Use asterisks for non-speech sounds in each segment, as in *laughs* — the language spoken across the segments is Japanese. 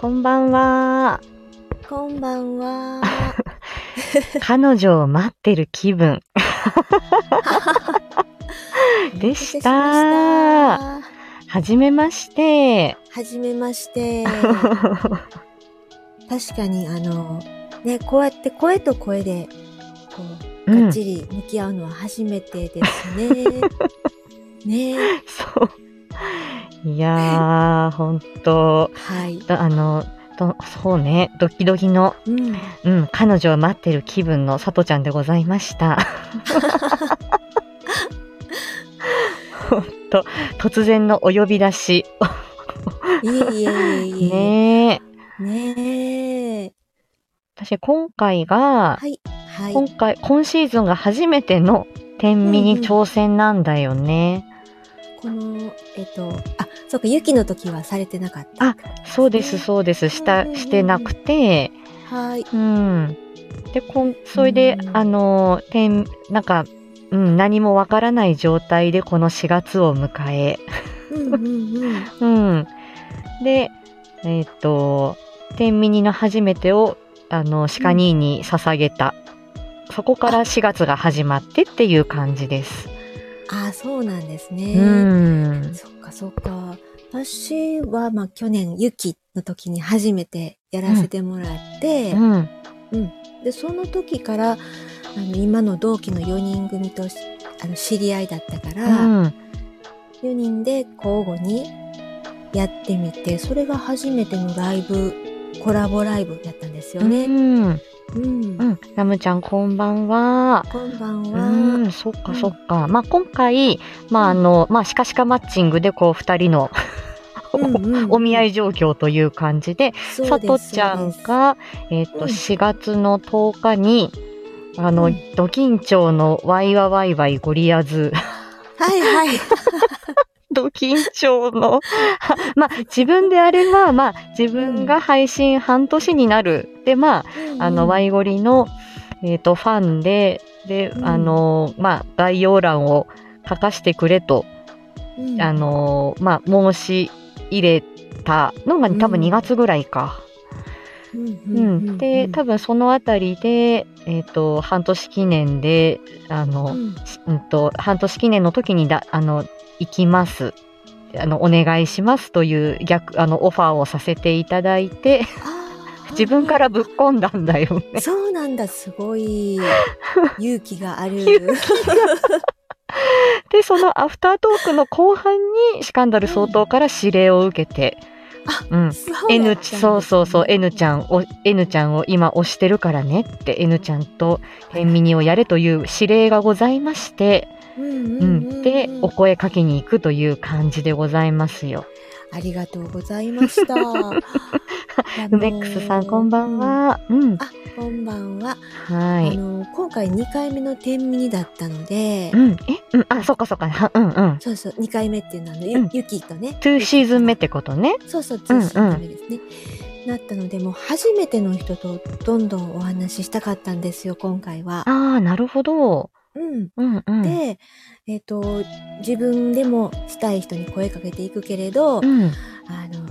こんばんは。こんばんは。彼女を待ってる気分。*laughs* でし。たはじめまして。はじめまして。*laughs* 確かに、あの、ね、こうやって声と声で、こう、うんがっちり向き合うのは初めてですね。ね *laughs* そう。いやー、ほんと、はい。だあの、とそうね、ドキドキの、うん。うん、彼女を待ってる気分のさとちゃんでございました。ほんと、突然のお呼び出し。いえいえいえ。ねえ。ねえ。私、今回が、はい。はい。今回、今シーズンが初めての天秤に挑戦なんだよね。この、えっと、あ、そうか、雪の時はされてなかった。あそうです、そうです。した、うんうんうんしてなくて、はい。うん。で、こん、それで、うんあの、天、なんか、うん、何もわからない状態でこの4月を迎え、うんうんうん。*laughs* うん。で、えっ、と、天秤の初めてを、あの、鹿兄に捧げた。そこから4月が始まってっていう感じです。あ、そうなんですうね。ん。そっかそっか。私は、まあ、去年、雪の時に初めてやらせてもらって、うん。で、その時から、あの、今の同期の4人組とし、あの、知り合いだったから、うん。4人で交互にやってみて、それが初めてのライブ、コラボライブやったんですようね。ん。うん。うん。ラムちゃん、こんばんは。こんばんうは。ん、そっかうんそっか。まあ、今回、まあ、あの、まあ、シカシカマッチングで、こう、二人のうんうんうん *laughs* お見合い状況という感じで、さとちゃんが、えっ、と、うん4月の10日に、あの、うんド緊張のワイワワイワイゴリアズ、はいはい。ド緊張の、は *laughs* まあ、自分であれば、まあ、自分が配信半年になる。で、まあ、あの、ワイゴリの、えっ、と、ファンで、で、うん。あの、まあ、概要欄を書かしてくれと、うん。あ、の、まあ、申し入れたのが多分うん2月ぐらいか。うんうん。で、多分そのあたりで、えっ、と、半年記念で、あの、うん。うんと、半年記念の時にだ、あの、行きます。あの、お願いしますという逆、あの、オファーをさせていただいて、自分からぶっ込んだんだよね。そうなんだ、すごい勇気がある。*laughs* で、そのアフタートークの後半に、シカンダル総統から指令を受けて、うん。そう N そうそうそう、N ちゃんを、N ちゃんを今推してるからねって、N ちゃんと天秤をやれという指令がございまして。で、お声かけに行くという感じでございますよ。ありがとうございました。ウ *laughs* メックスさん、こんばん。は。うん。あ、こんばんは。はい。あの、今回2回目の天秤だったのでう、ん。えうん。あ、そっかそっか。はうんうん。そうそう、2回目っていうのは、あの、うんゆ雪とね。2シーズン目ってことね。そうそう、2シーズン目ですね。なったので、もう初めての人とどんどんお話ししたかったんですよ、今回は。ああ、なるほど。うん。うんうん。で、えっ、と、自分でもしたい人に声かけていくけれど、うん。あの、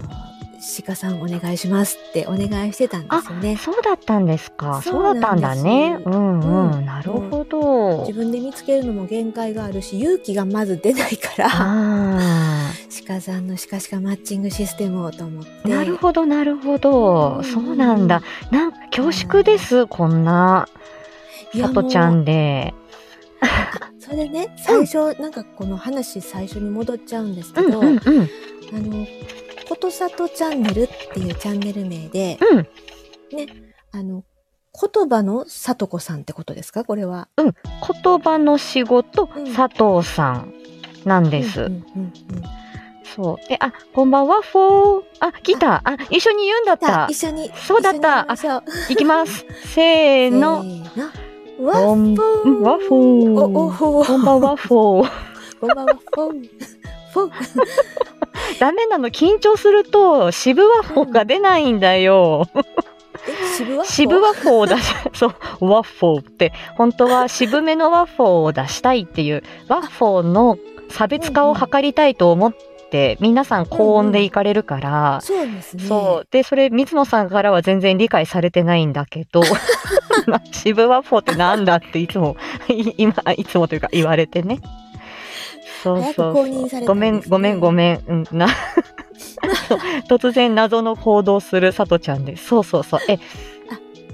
鹿さんお願いしますってお願いしてたんですよね。そうだったんですか。そそううだったんだね。うんうん。うんなるほど自。分で見つけるのも限界があるし、勇気がまず出ないから、あ鹿さんの鹿鹿マッチングシステムをと思って。あ。なるほど、なるほど。うんそうなんだ。なんか恐縮です。こんな、さとちゃんで。あそれでね、最初、なんかこの話最初に戻っちゃうんですけうんど、うんうん。あの、ことさとチャンネルっていうチャンネル名で、うん。あの、言葉のさとこさんってことですか？これは。言葉の仕事、うん佐藤さんなんです。うんうんうんうんそう。で、あ、こんばんは、フォー。あ、来た。あ、一緒に言うんだった。一緒に。そうだった一緒にやりましょういきます。せーの。*laughs* せーの。ワッフォー。ワッフォーお、おほこんばんは、フォー。こんばんは、フォー。フォー。*laughs* ダメなの、緊張すると、渋ワッフォーが出ないんだよ。渋ワッフォーを出し、そう、ワッフォーって、本当は渋めのワッフォーを出したいっていう、ワッフォーの差別化を図りたいと思っって、皆さん高音で行かれるから、そうですね。そう。で、それ、水野さんからは全然理解されてないんだけど、渋ワッフォーってなんだっていつも、い今、いつもというか言われてね。そうそうごめん、ごめん、ごめん。うん、な *laughs* 突然謎の行動するさとちゃんです。そうそうそう。え、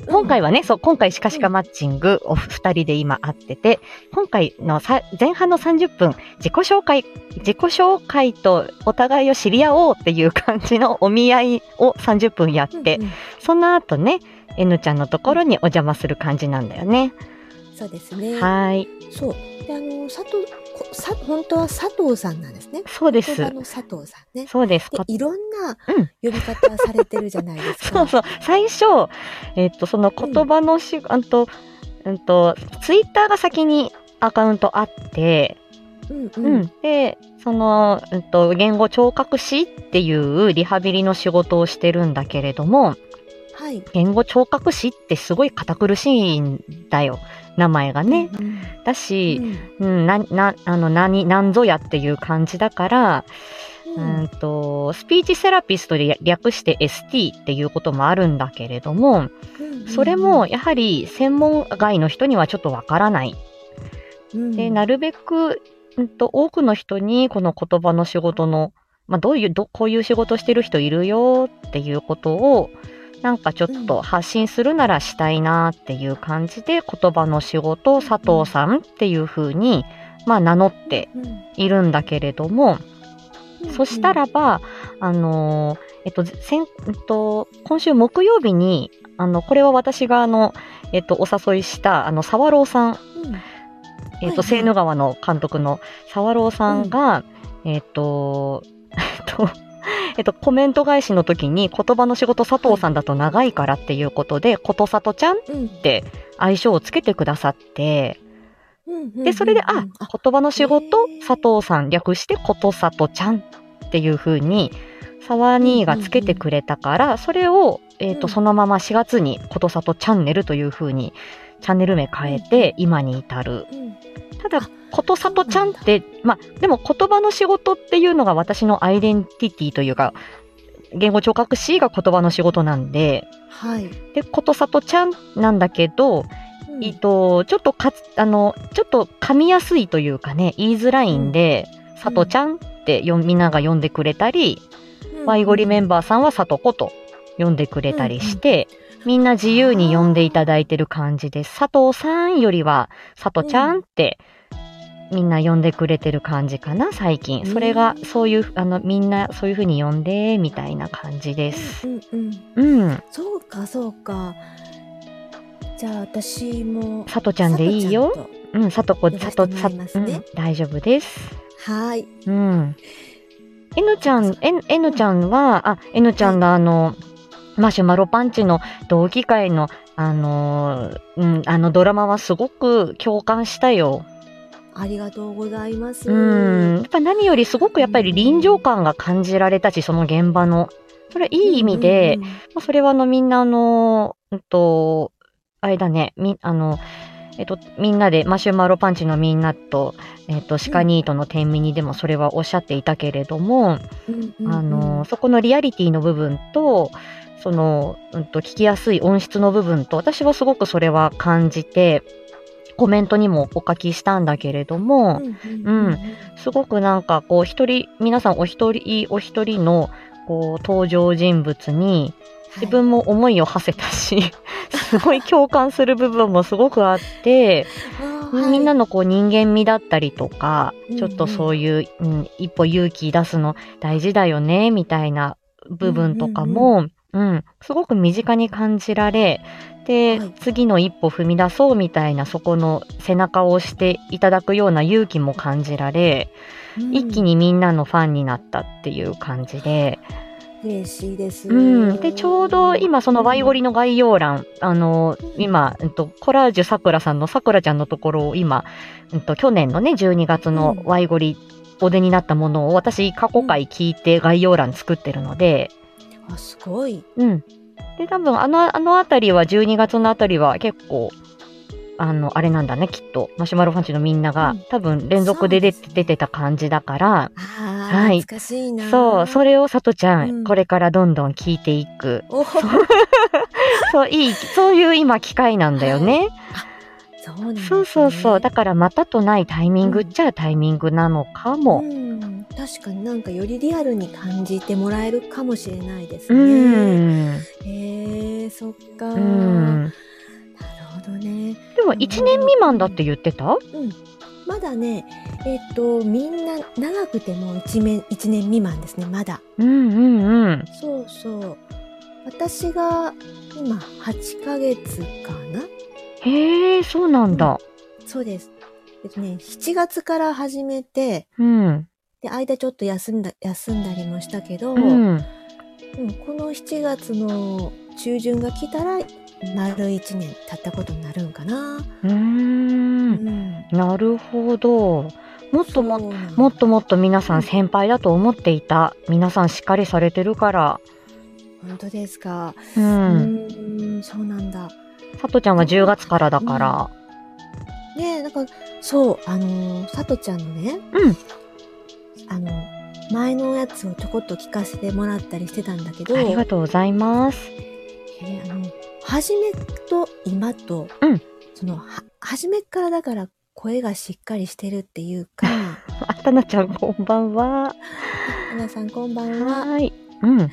今回はね、そう、今回シカシカマッチング、お二人で今会ってて、今回のさ前半の30分、自己紹介、自己紹介とお互いを知り合おうっていう感じのお見合いを30分やって、うんうんその後ね、N ちゃんのところにお邪魔する感じなんだよね。そうですね。はい。そう。で、あの、佐藤、こさ本当は佐藤さんなんですね。そうです言葉。の佐藤さんね。そうです。でか、いろんなうん呼び方されてるじゃないですか。*laughs* そうそう。最初、えっと、その言葉のし、あんと、うんと、ツイッターが先にアカウントあって、うんううんん。で、その、うんと、言語聴覚士っていうリハビリの仕事をしてるんだけれども、はい。言語聴覚士ってすごい堅苦しいんだよ。名前がね。うんだし、うん。うん、な、な、あの、何、何ぞやっていう感じだから、ううんんと、スピーチセラピストで略して ST っていうこともあるんだけれども、それも、やはり専門外の人にはちょっとわからない。うん。で、なるべく、うんと、多くの人にこの言葉の仕事の、まあ、どういう、ど、こういう仕事してる人いるよっていうことを、なんかちょっと発信するならしたいなっていう感じで、言葉の仕事、佐藤さんっていう風に、まあ、名乗ってうん。いるんだけれども、うん。そしたらば、あのーえっと、先、えっと、今週木曜日に、あの、これは私があの、えっと、お誘いした、あの、沢朗さん、うん。えっと、セーヌ川の監督の沢朗さんが、えっと、*laughs* えっと、*laughs* えっと、コメント返しの時に言葉の仕事佐藤さんだと長いからっていうことで、ことさとちゃんっうんて愛称をつけてくださって、うんで、それで、あ、うん言葉の仕事佐藤さん略してことさとちゃんっていう風に、沢兄がつけてくれたから、それを、えっ、と、うん。そのまま4月にことさとチャンネルという風に、チャンネル名変えて、今に至る。うん。ただ、ことさとちゃんって、まあ、でも言葉の仕事っていうのが私のアイデンティティというか、言語聴覚士が言葉の仕事なんで、はい。で、ことさとちゃんなんだけど、うんえっと、ちょっとかつ、あの、ちょっと噛みやすいというかね、言いづらいんで、さとちゃんってよみんなが呼んでくれたり、ワイゴリメンバーさんはさとこと呼んでくれたりして、みんな自由に呼んでいただいてる感じです。佐藤さんよりは、さとちゃんって、みんな呼んでくれてる感じかな、最近。それが、そういう、あの、みんなそういう風に呼んで、みたいな感じです。うんうん。うん。そうか、そうか。じゃあ、私も。さとちゃんでいいよ。うん、さとこ、さと、さ、ねうん、大丈夫です。はい。うん。N ちゃん、N, N ちゃんは、あ、N ちゃんのあの、マシュマロパンチの同期会の、あのーうん、あのドラマはすごく共感したよ。ありがとうございます。うん。やっぱ何よりすごくやっぱり臨場感が感じられたし、その現場の。それいい意味で、うんうんうんまあそれはあのみんなあの、うんと、あれだね、み、あの、えっと、みんなで、マシュマロパンチのみんなと、えっと、シカニートの天秤にでもそれはおっしゃっていたけれども、うんうんうんあの、そこのリアリティの部分と、その、うんと、聞きやすい音質の部分と、私はすごくそれは感じて、コメントにもお書きしたんだけれども、うんすごくなんかこう一人、皆さんお一人お一人のこう登場人物に自分も思いを馳せたし、*laughs* すごい共感する部分もすごくあって、*laughs* みんなののこう人間味だったりとか、うんちょっとそういう、うん、一歩勇気出すの大事だよね、みたいな部分とかも、うん、すごく身近に感じられ、で、はい。次の一歩踏み出そうみたいな、そこの背中を押していただくような勇気も感じられ、一気にみんなのファンになったっていう感じで、嬉しいです。うん。で、ちょうど今そのワイゴリの概要欄、あの、今、うんと、コラージュさくらさんのさくらちゃんのところを今、うんと、去年のね、12月のうん。ワイゴリお出になったものを私過去回聞いて概要欄作ってるので、あ、すごい。うん。で、多分あの、あのあたりは12月のあたりは結構、あの、あれなんだね、きっと。マシュマロファンチのみんなが、うん多分連続で出出てた感じだから、ははい懐かしいな。そう、それをさとちゃん、うんこれからどんどん聞いていく。お *laughs* そう、いい、そういう今機会なんだよね。*laughs* そうねそうそうそう。だからまたとないタイミングっちゃタイミングなのかも。うん、確かになんかよりリアルに感じてもらえるかもしれないですうね。ん。へえそっか。うなるん。ほどね。でも1年未満だって言ってた？うん。まだね、えっ、と、みんな長くても1年 ,1 年未満ですね、まだ。うんうんうん。そうそう。私が今8ヶ月かな？へえ、そうなんだ。そうです。えっとね、7月から始めて、うん。で、間ちょっと休んだ、休んだりもしたけど、うん。うんこの7月の中旬が来たら、丸1年経ったことになるんかな。うー。うんん。なるほど。もっとももっともっと皆さん先輩だと思っていた。皆さんしっかりされてるから。本当ですか。う。うんーん、そうなんだ。さとちゃんは10月からだから。ねえ、なんか、そう、あのー、さとちゃんのね、うん。あの、前のやつをちょこっと聞かせてもらったりしてたんだけど、ありがとうございます。えーあの、初めと今と、うんその、は、初めっからだから声がしっかりしてるっていうか、*laughs* あたなちゃんこんばんは。皆さんこんばんは。はい。うん。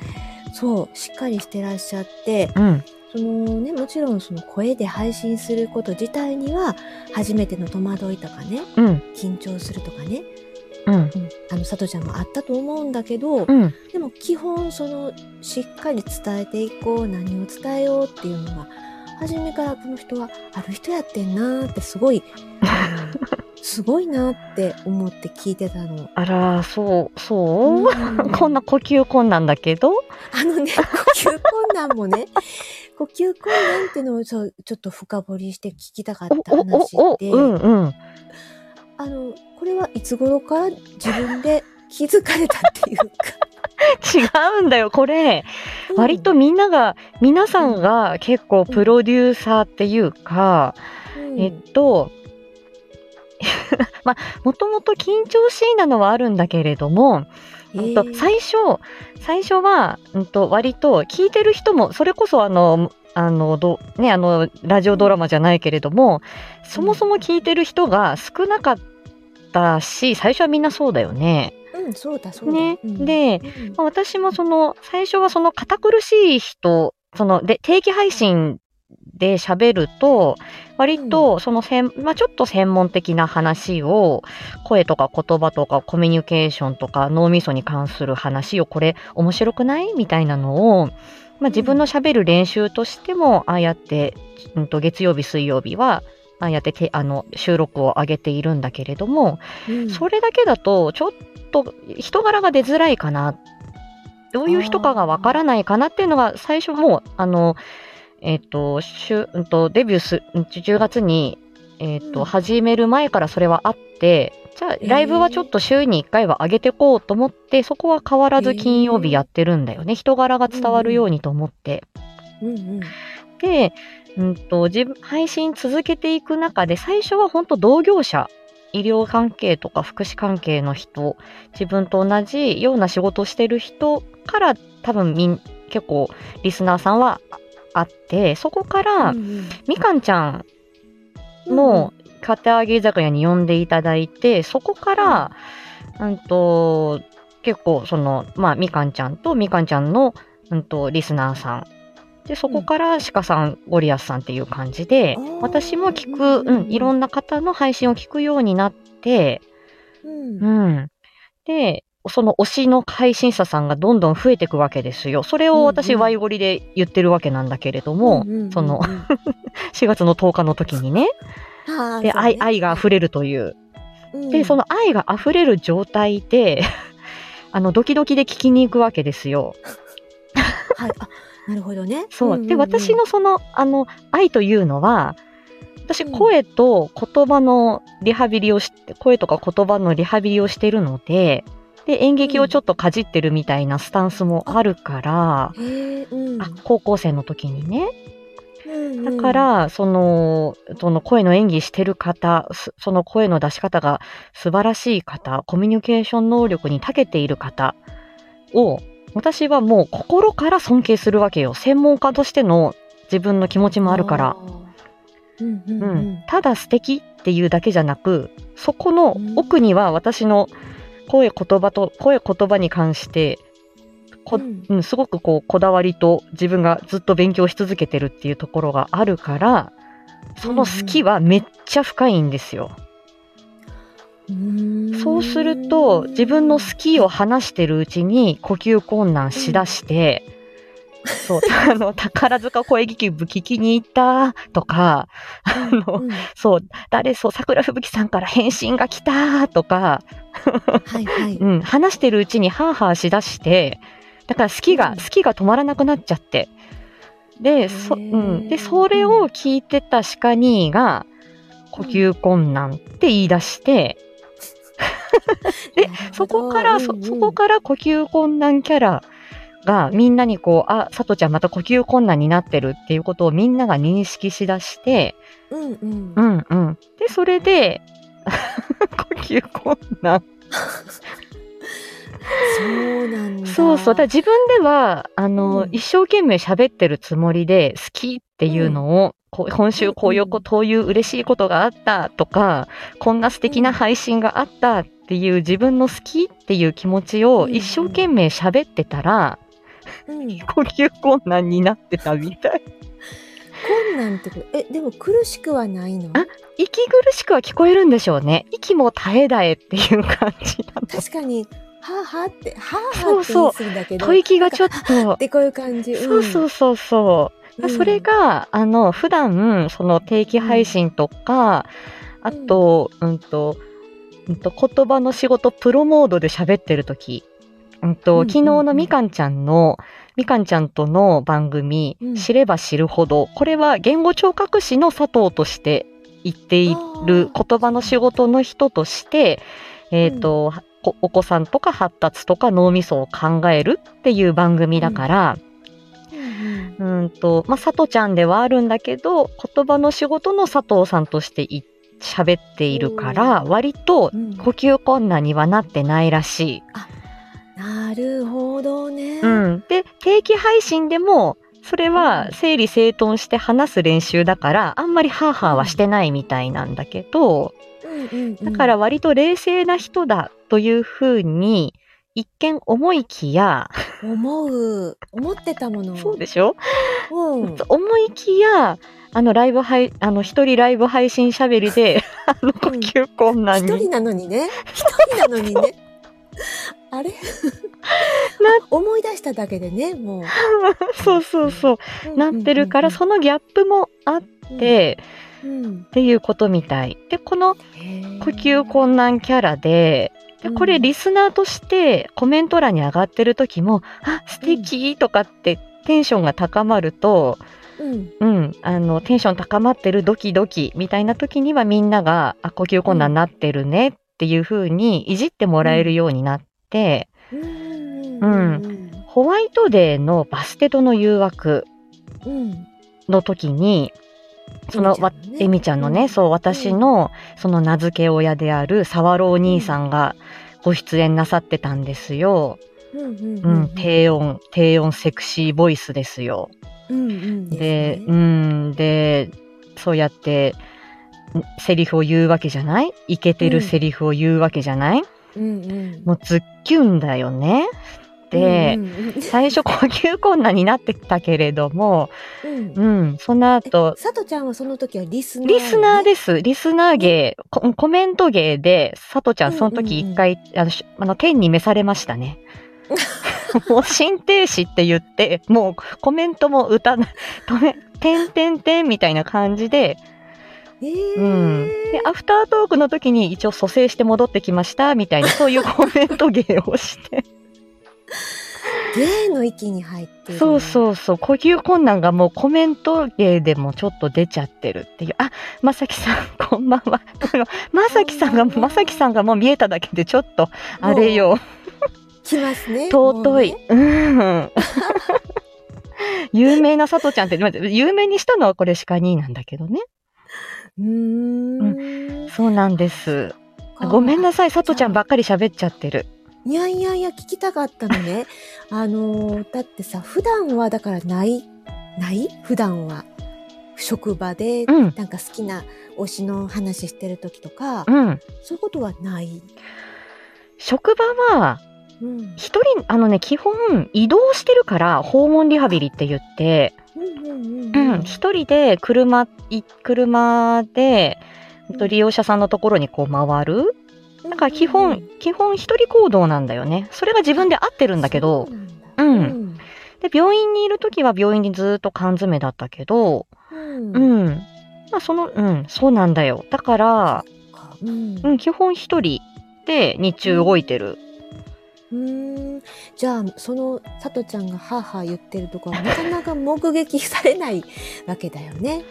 そう、しっかりしてらっしゃって、うん。そのね、もちろんその声で配信すること自体には、初めての戸惑いとかね、うん。緊張するとかね、うん。うん、あの、さとちゃんもあったと思うんだけど、うん。でも基本そのしっかり伝えていこう何を伝えようっていうのが初めからこの人はある人やってんなーってすごい *laughs* すごいなって思って聞いてたの。あら、そう、そう、うんこんな呼吸困難だけど？あのね *laughs* 呼吸困難もね呼吸困難っていうのをそうちょっと深掘りして聞きたかったお、お、お、お、話でうんうん。あのこれはいつ頃から自分で気づかれたっていうか。*laughs* 違うんだよ、これ。割とみんなが、皆さんが結構プロデューサーっていうか、うん、えっと、*laughs* まあ、もともと緊張しいなのはあるんだけれども、えうんとー最初、最初は、うんと、割と聞いてる人も、それこそあの、あの、ど、ね、あの、ラジオドラマじゃないけれども、そもそも聞いてる人が少なかったし、最初はみんなそうだよね。うん、そうだそうだ。ね。うんで、うんまあ私もその、最初はその堅苦しい人、その、で、定期配信で喋ると、割とそのせん、まあちょっと専門的な話を、声とか言葉とかコミュニケーションとか脳みそに関する話を、これ面白くない？みたいなのを、まあ自分の喋る練習としても、ああやって、うんと、月曜日、水曜日は、ああやっててあの収録を上げているんだけれども、うん。それだけだと、ちょっと人柄が出づらいかな。どういう人かがわからないかなっていうのが、最初もう、あの、えっ、と、しゅうんと、デビューす、うん10月に、えっ、と、うん始める前からそれはあって、じゃあ、ーライブはちょっと週に1回は上げてこうと思って、そこは変わらず金曜日やってるんだよね。人柄が伝わるようにと思って。うんうんで、うんと、自分、配信続けていく中で、最初は本当同業者、医療関係とか福祉関係の人、自分と同じような仕事をしてる人から多分みん、結構リスナーさんはあって、そこから、うんうん。みかんちゃんの片揚げ居酒屋に呼んでいただいて、そこから、うんと、結構その、まあ、みかんちゃんとみかんちゃんの、うんと、リスナーさん。で、そこから鹿さん、ゴリアスさんっていう感じで私も聞く、うんいろんな方の配信を聞くようになって、うん。うん。で、その推しの配信者さんがどんどん増えていくわけですよ。それを私、ワイゴリで言ってるわけなんだけれども、うんうんその、*laughs* 4月の10日の時にね。で、ね愛、愛が溢れるという。うんで、その愛が溢れる状態で、*laughs* あの、ドキドキで聞きに行くわけですよ。*laughs* はい、あ、なるほどね。そう。で、私のその、あの、愛というのは、私、うん声と言葉のリハビリをして、声とか言葉のリハビリをしてるので、で、演劇をちょっとかじってるみたいなスタンスもあるから、うん。あ高校生の時にね。うんだか、ら、その、その声の演技してる方、すその声の出し方が素晴らしい方、コミュニケーション能力に長けている方を、私はもう心から尊敬するわけよ。専門家としての自分の気持ちもあるから。うんうんううんん、ただ素敵っていうだけじゃなくそこの奥には私の声言葉と声言葉に関してこ、うん。うん、すごくこうこだわりと自分がずっと勉強し続けてるっていうところがあるからその好きはめっちゃ深いんですよ。うーん。そうすると自分の好きを話してるうちに呼吸困難しだして、そう。*laughs* あの宝塚声劇部聞きに行ったとかあの、うん。そう、誰そう、桜吹雪さんから返信が来たとか、はいはい。*laughs* うん、話してるうちにハーハーしだして、だから好きが、うん。好きが止まらなくなっちゃって。で、そ、うん。で、それを聞いてたシカ兄が、呼吸困難って言い出して、*laughs* でそこから、そそこから呼吸困難キャラがみんなにこう、あ、さとちゃんまた呼吸困難になってるっていうことをみんなが認識しだして、うんうんう。んうん。で、それで、*laughs* 呼吸困難。そうなんだ。そうそう。だ自分では、あの、うん一生懸命喋ってるつもりで、好きっていうのを、こう今週こういうこういう嬉しいことがあったとか、こんな素敵な配信があったっていう自分の好きっていう気持ちをうん一生懸命喋ってたら、うん。呼吸困難になってたみたい。困難ってこと？え、でも苦しくはないの？あ息苦しくは聞こえるんでしょうね。息も絶え絶えっていう感じなの。確かに、はあはあって、はあそうはあってそう言いするんだけど。吐息がちょっとっ。てこういう感じ。そうそうそうそう。うんそれが、あの、普段、その定期配信とか、あと、うんと、うんと、言葉の仕事プロモードで喋ってる時うんと、うん昨日のみかんちゃんの、みかんちゃんとの番組、うん。知れば知るほど、これは言語聴覚士の佐藤として言っているあー言葉の仕事の人として、えっ、と、こお子さんとか発達とか脳みそを考えるっていう番組だから、うんうん。うんと、まあ、佐藤ちゃんではあるんだけど、言葉の仕事の佐藤さんとしてい喋っているから、割とうん。呼吸困難にはなってないらしい。なるほどね。うん。で、定期配信でも、それは整理整頓して話す練習だから、あんまりハーハーはしてないみたいなんだけど、うんうんうんだから割と冷静な人だというふうに、一見思いきや、思う。思ってたもの。そうでしょ？うん。思いきや、あの、ライブ配、あの、一人ライブ配信しゃべりで、*laughs* あの、呼吸困難に。一人なのにね。一人なのにね。*laughs* あれ？*laughs* 思い出しただけでね、もう。*laughs* そうそうそう、なってるから、そのギャップもあっの、て、うん、っていうことみたい。で、この呼吸困難キャラで、でこれリスナーとしてコメント欄に上がってる時も、あ、素敵とかってテンションが高まると、うん。うん、あの、テンション高まってるドキドキみたいな時にはみんなが、あ、呼吸困難になってるねっていう風にいじってもらえるようになって、うん。ううん。ホワイトデーのバステトの誘惑うん。の時に、その、わエミちゃんのね、そう、私の、その名付け親である沢朗お兄さんがご出演なさってたんですよ。うん。うん。うん、低音、低音セクシーボイスですよ。うん。うん。で、うねん、で、そうやって、んセリフを言うわけじゃない？イケてるセリフを言うわけじゃない、うん。うん。もうズッキュンだよね。で、うんうん最初呼吸困難になってたけれども、うんうん、その後、さとちゃんはその時はリスナー、リスナーで。です。リスナー芸、ココメント芸で、さとちゃん、その時一回、あの、しあの、天に召されましたね。*laughs* もう、心停止って言って、もう、コメントも歌な、止め、てんてんてんみたいな感じで、えーうん。で、アフタートークの時に一応蘇生して戻ってきました、みたいな、そういうコメント芸をして。*laughs* 芸の域に入ってる。そうそうそう、呼吸困難がもうコメント芸でもちょっと出ちゃってるっていう。あ、まさきさん、*laughs* こんばんは。まさきさんが、まさきさんがもう見えただけでちょっと、あれよ、来ますね。尊い。ねうん。*laughs* 有名なさとちゃんって、まあ有名にしたのはこれ鹿兄なんだけどね。うーん。そうなんです。ごめんなさい、さとちゃんばっかり喋っちゃってる。いやいやいや、聞きたかったのね。*laughs* あのーだってさ、普段はだからない、ない？普段は。職場で、うん、なんか好きな推しの話してる時とか、うん。そういうことはない？職場は、うん。一人、あのね、基本移動してるから、訪問リハビリって言って、うんうんううんん、一人で車、い車で、利用者さんのところにこう回る。だから基本、基本一人行動なんだよね。それが自分で合ってるんだけどそ、うなんだうんうん。で、病院にいるときは病院にずっと缶詰だったけど、うん。うん。まあ、その、うん、そうなんだよ。だから、うん。うん、基本一人で日中動いてる。うーんじゃあそのさとちゃんがはー言ってるとこはなかなか目撃されないわけだよね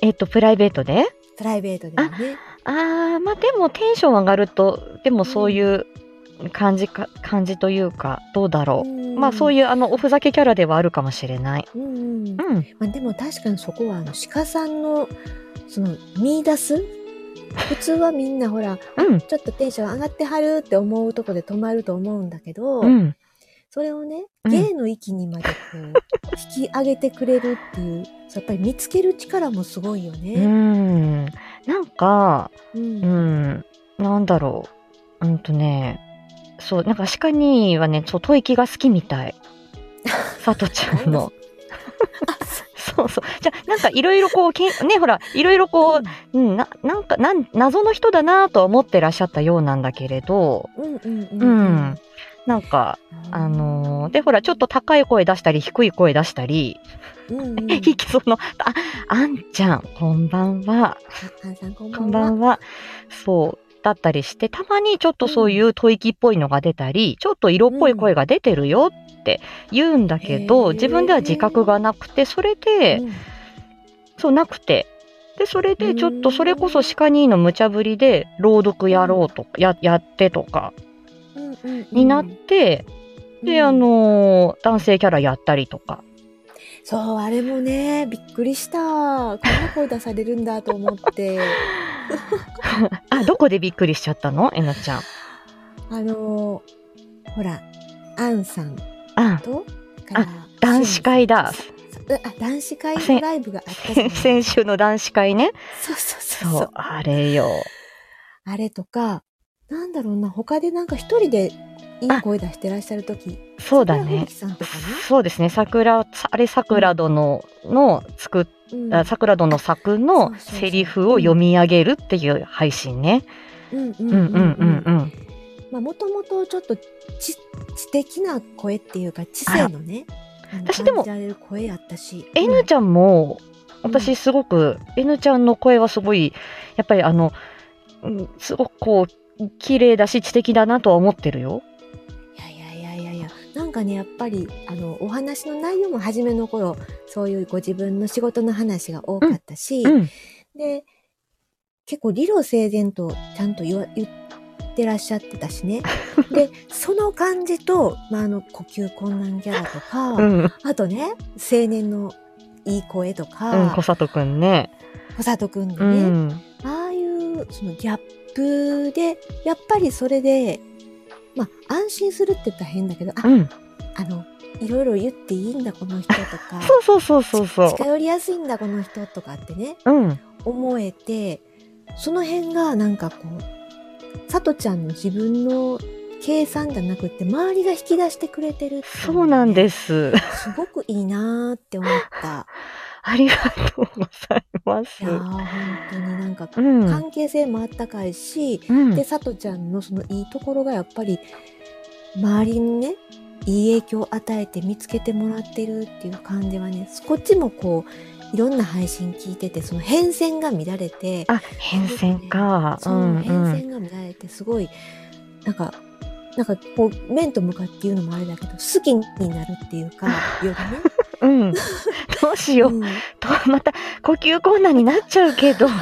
えっと、プライベートで？プライベートではね。あー、まあでもテンション上がると、でもそういう感じか、感じというか、どうだろう。まあそういいうあのおふざけキャラではあるかもしれない。うん。うんうんうん。まあ、でも確かにそこはあの鹿さんのその見出す普通はみんなほらうん。ちょっとテンション上がってはるって思うとこで止まると思うんだけど、うん。それをねうん芸の域にまでこう引き上げてくれるっていうやっぱり見つける力もすごいようね。ん。なんか、うんうん。なんだろう。うんとね、そう、なんか鹿にはね、そう、吐息が好きみたい。*laughs* さとちゃんの。*laughs* そうそう。じゃあ、なんかいろいろこう、けんね、ほら、いろいろこう、うん、な、なんか、なん、謎の人だなとは思ってらっしゃったようなんだけれど、うんうんうんうん。なんか、あのーで、ほら、ちょっと高い声出したり、低い声出したり、うんうん、い *laughs* きその、あ、あんちゃん、こんばんは、あんさんこんばこんは。んばんは、そう、だったりして、たまにちょっとそういう吐息っぽいのが出たり、ちょっと色っぽい声が出てるよって言うんだけど、へー。自分では自覚がなくて、それで、うんそう、なくて。で、それで、ちょっとうんそれこそ鹿兄の無茶ぶりで、朗読やろうとか、や、やってとか、うんうんうんになって、で、あ、のー男性キャラやったりとか。そう、あれもね、びっくりした。こんな声出されるんだと思って。*laughs* あ、どこでびっくりしちゃったの？えなちゃん。あのーほら、アンさんあ、と、から男子会だ。あ、男子会ライブがあった先週の男子会ね。そうそうそうそそうう。、あれよ。あれとか、なんだろうな、他でなんか一人でいい声出してらっしゃるとき。そうだね桜吹。さんとかね。そうですね。桜、さあれ桜殿の作っうんた、桜殿作のセリフを読み上げるっていう配信ね。うんうんうんうんうんうん。まあ、もともとちょっと知知的な声っていうか、知性のね、私でも。N ちゃんも、うん私すごく、N ちゃんの声はすごい、やっぱりあの、うんすごくこう、綺麗だし知的だなとは思ってるよ。いやいやいやいやいや、なんかね、やっぱり、あの、お話の内容も初めの頃、そういうご自分の仕事の話が多かったし、うん。で、結構理路整然とちゃんと言わ言ってらっしゃってたしね。*laughs* で、その感じと、まあ、あの、呼吸困難キャラとか、うん。うん、あとね、青年のいい声とか、小里くんね。小里くんのうね、ん。ああいうそのギャップで、やっぱりそれで、まあ、安心するって言ったら変だけど、あ、うん。あの、いろいろ言っていいんだ、この人とか、そうそうそうそうそう。近寄りやすいんだ、この人とかってね、うん。思えて、その辺がなんかこう、さとちゃんの自分の計算じゃなくて、周りが引き出してくれてるっていうのそうなんでねす。すごくいいなーって思った。*laughs* ありがとうございますいやー、。本当になんか、うん。関係性もあったかいし、うんで、さとちゃんのそのいいところがやっぱり、周りにね、いい影響を与えて見つけてもらってるっていう感じはね、こっちもこう、いろんな配信聞いてて、その変遷が乱れて、あ、変遷か。変うん。遷が乱れて、すごい、なんか、なんかこう、面と向かって言うのもあれだけど、好きになるっていうか、よりね。*laughs* うん。どうしよう。うん我とまた呼吸困難になっちゃうけど。慢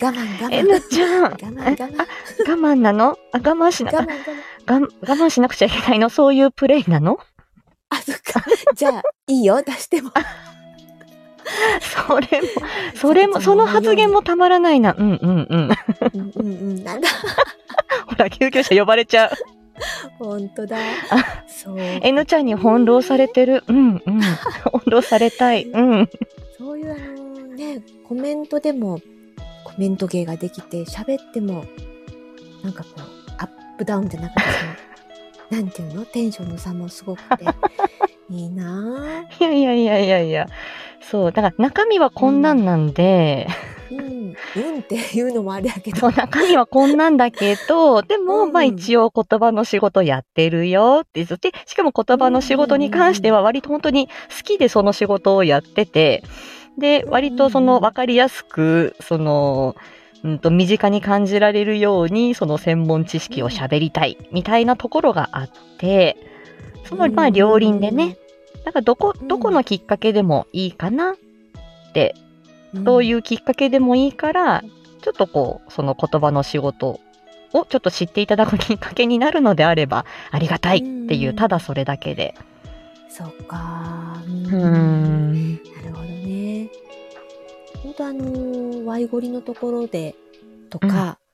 我慢。N ちゃん。我慢我慢。あ我慢なの？あ我慢しな我慢我慢。が我慢しなくちゃいけないの？そういうプレイなの？あ、そっか。じゃあ、いいよ、出しても。*laughs* *laughs* それも、*laughs* それも、その発言もたまらないな。うんうんうん。うんうんうん。なんだ、*laughs* ほら、救急車呼ばれちゃう。本当だ。そう。N ちゃんに翻弄されてる。うんうん。翻弄されたい。うん。そういうあのね、コメントでも、コメント芸ができて、喋っても、なんかこう、アップダウンじゃなくて、なんていうの？テンションの差もすごくて、*laughs* いいなぁ。いやいやいやいやいや。そう。だから中身はこんなんなんで、うん。うんっていうのもあれやけど。中身はこんなんだけど、*laughs* でも、うんまあ一応言葉の仕事やってるよって言って、しかも言葉の仕事に関しては割と本当に好きでその仕事をやってて、で、割とその分かりやすく、その、うんと身近に感じられるように、その専門知識を喋りたいみたいなところがあって、その、まあ両輪でね、だからどこ、どこのきっかけでもいいかなってどういううきっかけでもいいから、ちょっとこう、その言葉の仕事をちょっと知っていただくきっかけになるのであれば、ありがたいっていうう、んただそれだけで。ん。そっかー。うーん。なるほどね。本当あのー、ワイゴリのところで、とか、うん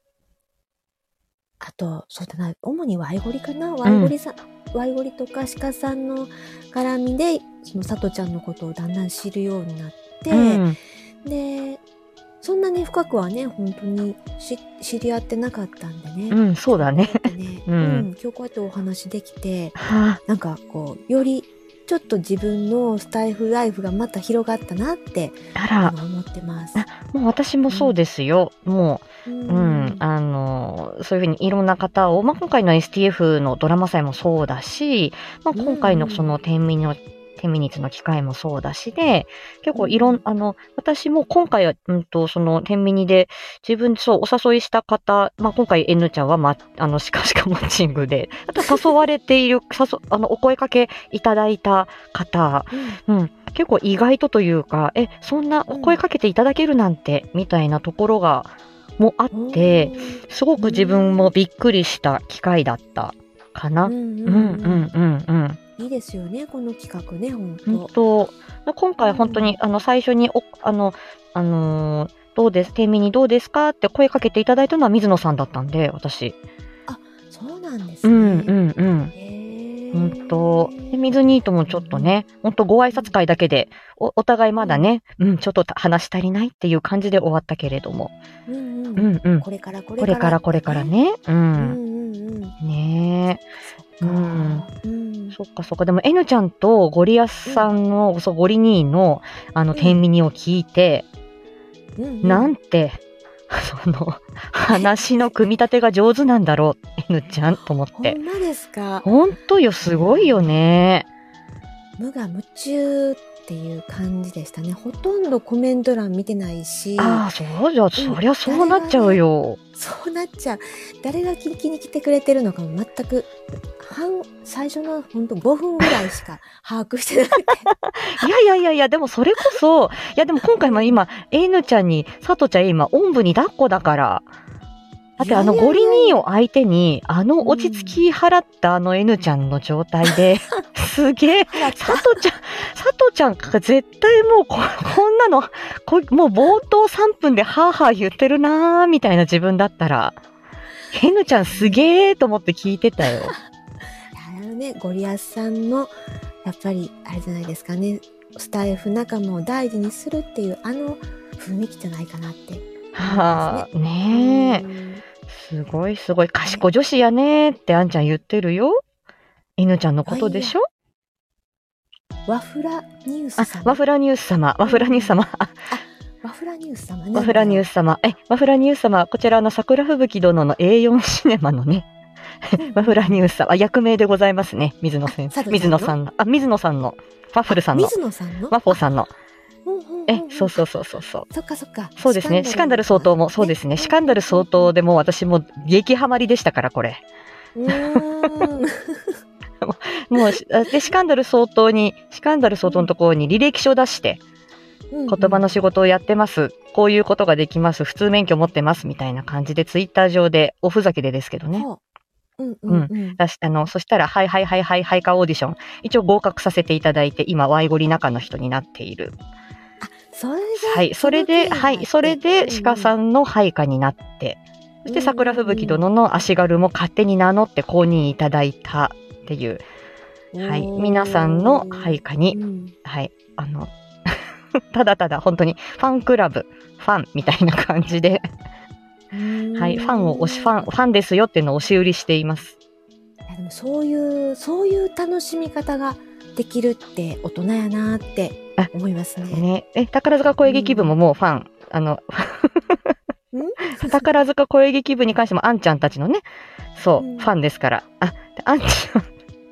あと、そうだな、主にワイゴリかな、ワイゴリさん、ワイゴリとか鹿さんの絡みで、そのさとちゃんのことをだんだん知るようになって、うん。で、そんなに深くはね、本当にし知り合ってなかったんでね。うん、そうだね。ね *laughs* うんうん、今日こうやってお話できて、はあ、なんかこう、よりちょっと自分のスタイフライフがまた広がったなってあら、今思ってます。あもう私もそうですよ。もうう、うん、あの、そういうふうにいろんな方を、まあ、今回の STF のドラマ祭もそうだし、まあ、今回のその天秤の、天ミニッツの機会もそうだしで、結構いろん、あの、私も今回は、うんと、その天ミニで自分、そう、お誘いした方、まあ、今回 N ちゃんは、ま、あの、しかしかマッチングで、あと誘われている、*laughs* 誘、あの、お声かけいただいた方、うん、結構意外とというか、え、そんなお声かけていただけるなんて、みたいなところが、もあって、すごく自分もびっくりした機会だったかな。うんうん、うんうん、うん、うん。いいですよね、この企画ね、本本当。当今回本当に、あの、最初に、お、あの、あのーどうです、天秤にどうですかって声かけていただいたのは水野さんだったんで、私。そうなんですね。うん、うん、うん。本当で、水ニートもちょっとね、本当ご挨拶会だけで、お、お互いまだね、うん、ちょっと話し足りないっていう感じで終わったけれども。うんうんうん、うん。これからここれからこれから。ね。う。うんんうんうん。ねそっかうんうんえ。そっかそっか。でも、N ちゃんとゴリアスさんの、そう、ゴリ兄の、あの、うん天秤を聞いて、うんうんなんて、*laughs* その、話の組み立てが上手なんだろう、N ちゃんと思って。ほんまですか。ほんとよ、すごいよね。無我夢中っていう感じでしたね。ほとんどコメント欄見てないし、ああ、そうじゃ、そりゃそうなっちゃうよ。そうなっちゃう。誰が聞きに来てくれてるのかも全く、半、最初のほんと5分ぐらいしか把握してなくて。*laughs* いやいやいやいや、でもそれこそ、いやでも今回も今、N ちゃんに、さとちゃん今、おんぶに抱っこだから。だってあのゴリ兄を相手に、あの落ち着き払ったあの N ちゃんの状態で、すげえ、さとちゃん、さとちゃんが絶対もうこ、こんなの、こもう冒頭3分でハーハー言ってるなーみたいな自分だったら、N ちゃんすげーと思って聞いてたよ。あのね、ゴリアスさんの、やっぱり、あれじゃないですかね、スタイフ仲間を大事にするっていう、あの雰囲気じゃないかなって。はあ、ねえ。うんすごいすごい。賢女子やねーってあんちゃん言ってるよ。犬ちゃんのことでしょ？ワフラニュースあ様。、ワフラニュース様、ワフラニュース様、あワフラニュース様ね。ワフラニュース様、え、ワフラニュース様、こちらの桜吹雪殿の A4 シネマのね、ワフラニュース様、あ役名でございますね。水野先生。水野さんの、あ、水野さんの、ワッフルさんの、水野さんの？ワッフォーさんの。え、そうそうそうそうそう。そっかそっか。そうですね。シカンダル相当も、そうですね。シカンダル相当でもう私も激ハマりでしたから、これ。うーん。*laughs* もうで、シカンダル相当に、シカンダル相当のところに履歴書出して、言言葉の仕事をやってます。こういうことができます。普通免許持ってます。みたいな感じで、ツイッター上で、おふざけでですけどね。うんうんうん。あの、そしたら、はいはいはいはいはいかオーディション、一応合格させていただいて、今、ワイゴリ中の人になっている。それで、はい、それで、はい、それで、鹿さん、んの配下になって、そしてうん桜吹雪殿の足軽も勝手に名乗って公認いただいたっていう、はい、皆さんの配下に、うん。はい、あの、*laughs* ただただ本当にファンクラブ、ファンみたいな感じで、はい、ファンを押し、ファン、ファンですよっていうのを押し売りしています。いやでもそういう、そういう楽しみ方ができるって大人やなって思いますね。ね、え、宝塚声劇部ももうファン、あの、ん？宝塚声劇部に関してもあんちゃんたちのね、そう、うんファンですから。あ、であんちゃん、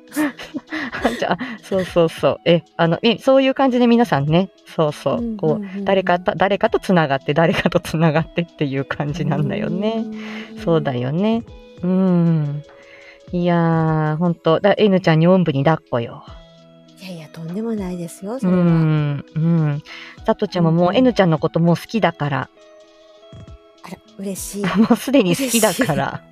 *laughs* あんちゃん、そうそうそう、え、あの、え、そういう感じで皆さんね、そうそう、こう、誰かと、誰かとつながって、誰かとつながってっていう感じなんだよね。。そうだよね。うん。いやー、ほんと、だ、N ちゃんにおんぶに抱っこよ。いやいや、とんでもないですよ、うそれは。ん、うん。さとちゃんももううん N ちゃんのこともう好きだから、あら、嬉しい。*laughs* もうすでに好きだから。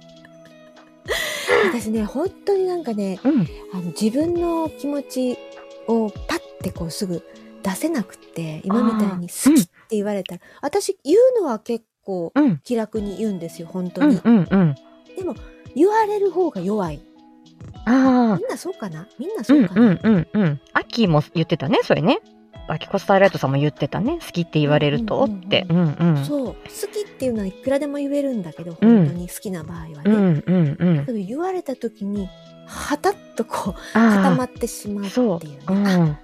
私ね、本当になんかね、うん。あの自分の気持ちをパッてこうすぐ出せなくって、今みたいに好きって言われたら、私言うのは結構うん。気楽に言うんですよ、本当に。うん。うん。うん。でも、言われる方が弱い。あみんなそうかな？みんなあ。そううかな、ん。うん。うん。うん。アッキーも言ってたね、それね。アキコスターライトさんも言ってたね。好きって言われるとって。うん。うん。そう。好きっていうのはいくらでも言えるんだけど、うん本当に好きな場合はね。うん。うん。うんだ。けど言われた時に、はたっとこう。固まってしまうってそいうね。う。うん。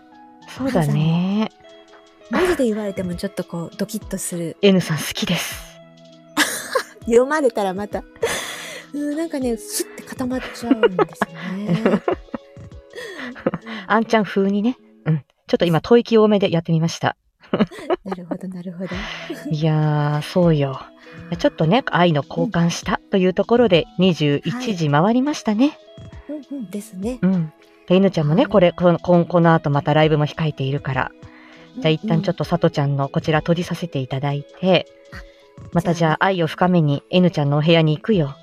そうだね。マジで言われてもちょっとこう、ドキッとする。N さん好きです。*laughs* 読まれたらまた、うん、なんかね、スッて固まっちゃうんですよね。*laughs* あんちゃん風にね。うん。ちょっと今、吐息多めでやってみました。*laughs* なるほど、なるほど。*laughs* いやー、そうよ。ちょっとね、愛の交換したというところで21時回りましたね。うんうんですね。うん。で、犬ちゃんもね、これ、この、この後またライブも控えているから、じゃあ一旦ちょっと。とさとちゃんのこちら閉じさせていただいて、またじゃあ愛を深めに N ちゃんのお部屋に行くよ。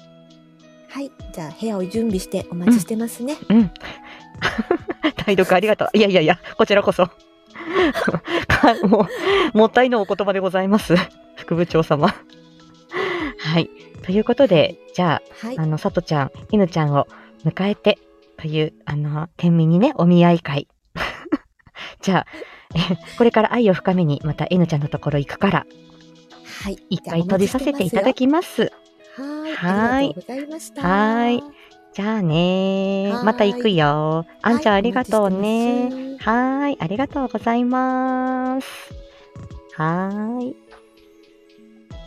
はい。じゃあ部屋を準備してお待ちしてますね。うん。*laughs* 代読ありがとう。いやいやいや、こちらこそ。か *laughs* もう、もったいのお言葉でございます。*laughs* 副部長様。はい。ということで、じゃはいあ、あ。の、さとちゃん、犬ちゃんを迎えて、という、あの、天秤にね、お見合い会。じゃあ、えこれから愛を深めに、また N ちゃんのところ行くから、はい。一回閉じさせていただきます。ははいい。ありがとうござい。はーいじゃあねまた行くよ。あんちゃんありがとうね。はい。ありがとうございます。はーい。